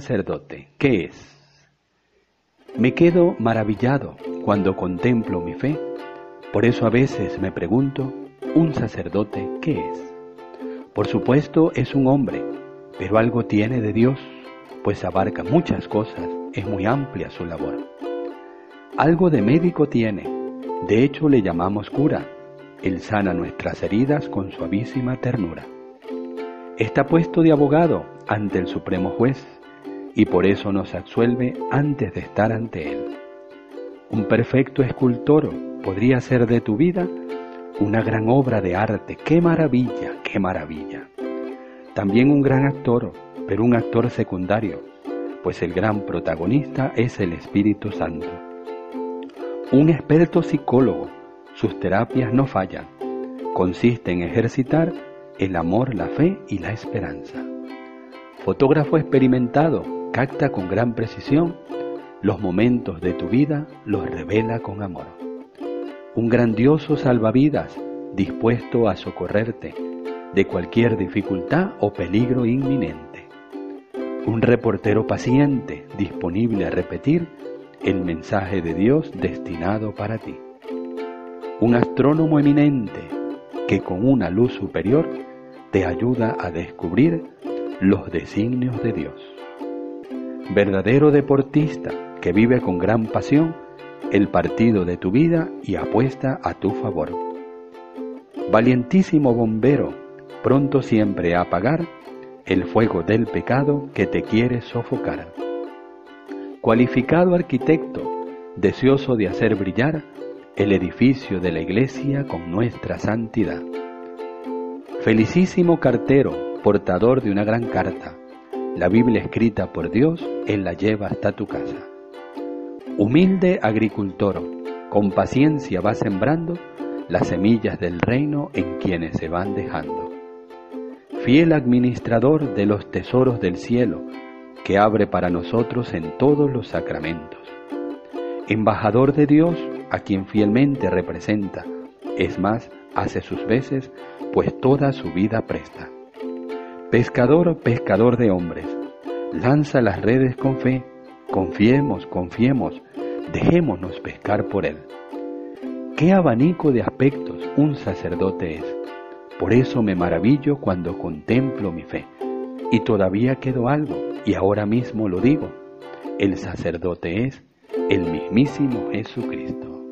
sacerdote, ¿qué es? Me quedo maravillado cuando contemplo mi fe, por eso a veces me pregunto, ¿un sacerdote qué es? Por supuesto es un hombre, pero algo tiene de Dios, pues abarca muchas cosas, es muy amplia su labor. Algo de médico tiene, de hecho le llamamos cura, él sana nuestras heridas con suavísima ternura. Está puesto de abogado ante el Supremo Juez y por eso nos absuelve antes de estar ante Él. Un perfecto escultor podría ser de tu vida una gran obra de arte. ¡Qué maravilla, qué maravilla! También un gran actor, pero un actor secundario, pues el gran protagonista es el Espíritu Santo. Un experto psicólogo, sus terapias no fallan. Consiste en ejercitar el amor, la fe y la esperanza. Fotógrafo experimentado, capta con gran precisión los momentos de tu vida, los revela con amor. Un grandioso salvavidas dispuesto a socorrerte de cualquier dificultad o peligro inminente. Un reportero paciente disponible a repetir el mensaje de Dios destinado para ti. Un astrónomo eminente que con una luz superior te ayuda a descubrir los designios de Dios. Verdadero deportista que vive con gran pasión el partido de tu vida y apuesta a tu favor. Valientísimo bombero, pronto siempre a apagar el fuego del pecado que te quiere sofocar. Cualificado arquitecto, deseoso de hacer brillar el edificio de la iglesia con nuestra santidad. Felicísimo cartero, portador de una gran carta. La Biblia escrita por Dios, Él la lleva hasta tu casa. Humilde agricultor, con paciencia va sembrando las semillas del reino en quienes se van dejando. Fiel administrador de los tesoros del cielo, que abre para nosotros en todos los sacramentos. Embajador de Dios, a quien fielmente representa, es más, hace sus veces, pues toda su vida presta. Pescador, pescador de hombres, lanza las redes con fe, confiemos, confiemos, dejémonos pescar por él. Qué abanico de aspectos un sacerdote es. Por eso me maravillo cuando contemplo mi fe. Y todavía quedó algo, y ahora mismo lo digo. El sacerdote es el mismísimo Jesucristo.